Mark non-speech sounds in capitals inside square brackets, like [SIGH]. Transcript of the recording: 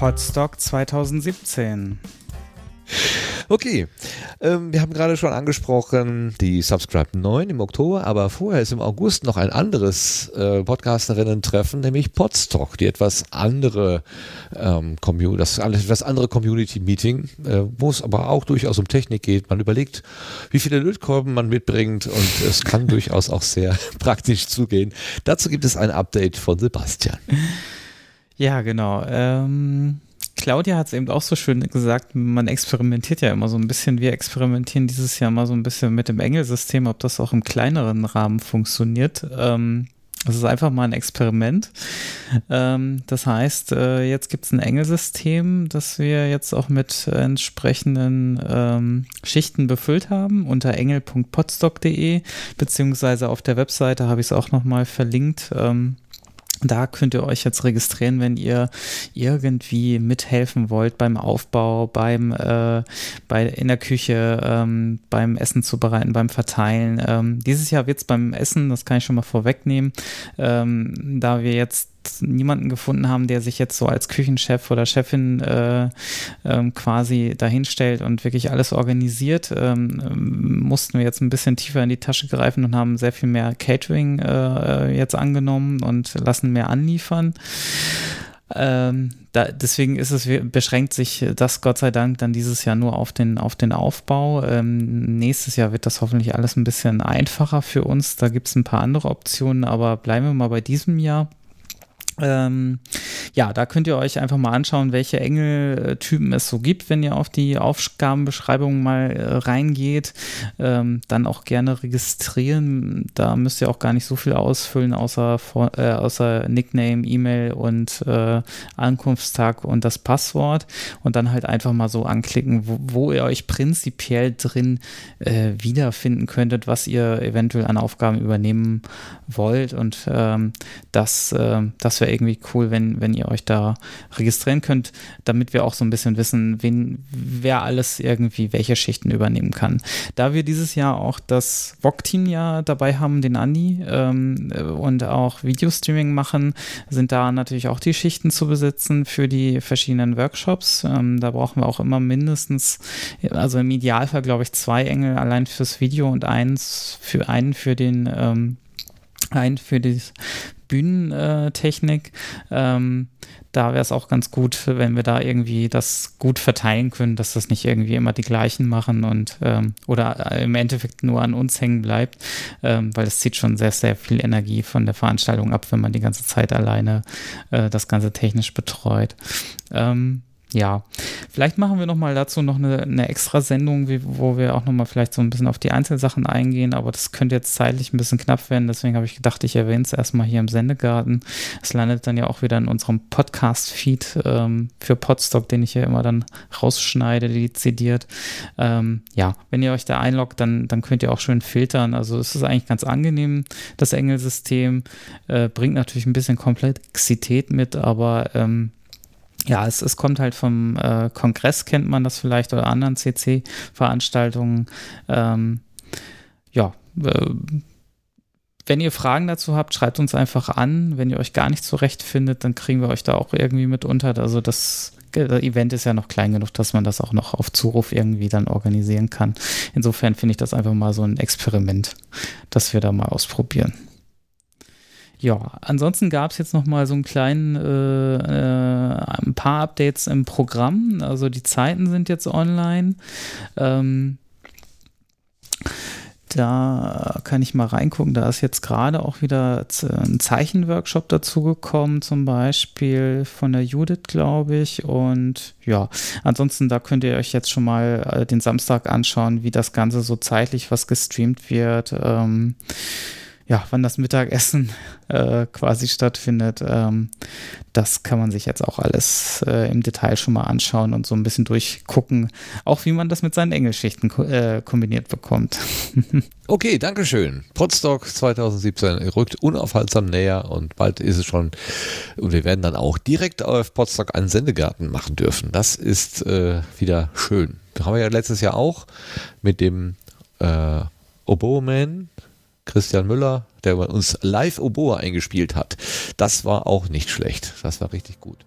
Podstock 2017. Okay, ähm, wir haben gerade schon angesprochen, die Subscribe 9 im Oktober, aber vorher ist im August noch ein anderes äh, Podcasterinnen-Treffen, nämlich Podstock, die etwas andere ähm, Community, das etwas andere Community-Meeting, äh, wo es aber auch durchaus um Technik geht. Man überlegt, wie viele Lötkolben man mitbringt und es kann [LAUGHS] durchaus auch sehr [LAUGHS] praktisch zugehen. Dazu gibt es ein Update von Sebastian. Ja, genau. Ähm Claudia hat es eben auch so schön gesagt, man experimentiert ja immer so ein bisschen. Wir experimentieren dieses Jahr mal so ein bisschen mit dem Engelsystem, ob das auch im kleineren Rahmen funktioniert. Ähm, das ist einfach mal ein Experiment. Ähm, das heißt, äh, jetzt gibt es ein Engelsystem, das wir jetzt auch mit entsprechenden ähm, Schichten befüllt haben unter engel.podstock.de, beziehungsweise auf der Webseite habe ich es auch nochmal verlinkt. Ähm, da könnt ihr euch jetzt registrieren, wenn ihr irgendwie mithelfen wollt beim Aufbau, beim äh, bei in der Küche, ähm, beim Essen zubereiten, beim Verteilen. Ähm, dieses Jahr wird es beim Essen, das kann ich schon mal vorwegnehmen, ähm, da wir jetzt niemanden gefunden haben, der sich jetzt so als Küchenchef oder Chefin äh, ähm, quasi dahinstellt und wirklich alles organisiert, ähm, mussten wir jetzt ein bisschen tiefer in die Tasche greifen und haben sehr viel mehr Catering äh, jetzt angenommen und lassen mehr anliefern. Ähm, da, deswegen ist es, beschränkt sich das Gott sei Dank dann dieses Jahr nur auf den, auf den Aufbau. Ähm, nächstes Jahr wird das hoffentlich alles ein bisschen einfacher für uns. Da gibt es ein paar andere Optionen, aber bleiben wir mal bei diesem Jahr. Ähm, ja, da könnt ihr euch einfach mal anschauen, welche Engeltypen es so gibt, wenn ihr auf die Aufgabenbeschreibung mal äh, reingeht. Ähm, dann auch gerne registrieren. Da müsst ihr auch gar nicht so viel ausfüllen, außer, äh, außer Nickname, E-Mail und äh, Ankunftstag und das Passwort. Und dann halt einfach mal so anklicken, wo, wo ihr euch prinzipiell drin äh, wiederfinden könntet, was ihr eventuell an Aufgaben übernehmen wollt. Und ähm, das, äh, das wäre irgendwie cool, wenn, wenn ihr euch da registrieren könnt, damit wir auch so ein bisschen wissen, wen, wer alles irgendwie welche Schichten übernehmen kann. Da wir dieses Jahr auch das VOG-Team ja dabei haben, den Andi, ähm, und auch Videostreaming machen, sind da natürlich auch die Schichten zu besitzen für die verschiedenen Workshops. Ähm, da brauchen wir auch immer mindestens, also im Idealfall glaube ich zwei Engel allein fürs Video und eins für einen für den ähm, ein für das Bühnentechnik. Ähm, da wäre es auch ganz gut, wenn wir da irgendwie das gut verteilen können, dass das nicht irgendwie immer die gleichen machen und ähm, oder im Endeffekt nur an uns hängen bleibt, ähm, weil es zieht schon sehr, sehr viel Energie von der Veranstaltung ab, wenn man die ganze Zeit alleine äh, das Ganze technisch betreut. Ähm, ja, vielleicht machen wir nochmal dazu noch eine, eine extra Sendung, wie, wo wir auch nochmal vielleicht so ein bisschen auf die Einzelsachen eingehen, aber das könnte jetzt zeitlich ein bisschen knapp werden, deswegen habe ich gedacht, ich erwähne es erstmal hier im Sendegarten. Es landet dann ja auch wieder in unserem Podcast-Feed ähm, für Podstock, den ich ja immer dann rausschneide, dezidiert. Ähm, ja, wenn ihr euch da einloggt, dann, dann könnt ihr auch schön filtern. Also es ist eigentlich ganz angenehm, das Engelsystem. Äh, bringt natürlich ein bisschen Komplexität mit, aber ähm, ja, es, es kommt halt vom äh, Kongress, kennt man das vielleicht, oder anderen CC-Veranstaltungen. Ähm, ja, äh, wenn ihr Fragen dazu habt, schreibt uns einfach an. Wenn ihr euch gar nicht zurechtfindet, dann kriegen wir euch da auch irgendwie mit unter. Also das, das Event ist ja noch klein genug, dass man das auch noch auf Zuruf irgendwie dann organisieren kann. Insofern finde ich das einfach mal so ein Experiment, das wir da mal ausprobieren. Ja, ansonsten gab es jetzt noch mal so einen kleinen, äh, äh, ein paar Updates im Programm. Also die Zeiten sind jetzt online. Ähm, da kann ich mal reingucken. Da ist jetzt gerade auch wieder ein Zeichenworkshop dazugekommen, zum Beispiel von der Judith, glaube ich. Und ja, ansonsten, da könnt ihr euch jetzt schon mal äh, den Samstag anschauen, wie das Ganze so zeitlich was gestreamt wird. Ähm, ja, wann das Mittagessen äh, quasi stattfindet, ähm, das kann man sich jetzt auch alles äh, im Detail schon mal anschauen und so ein bisschen durchgucken, auch wie man das mit seinen Engelschichten ko äh, kombiniert bekommt. [LAUGHS] okay, Dankeschön. Podstock 2017 rückt unaufhaltsam näher und bald ist es schon, und wir werden dann auch direkt auf Podstock einen Sendegarten machen dürfen. Das ist äh, wieder schön. Haben wir ja letztes Jahr auch mit dem äh, Oboe-Man, Christian Müller, der uns live Oboe eingespielt hat. Das war auch nicht schlecht. Das war richtig gut.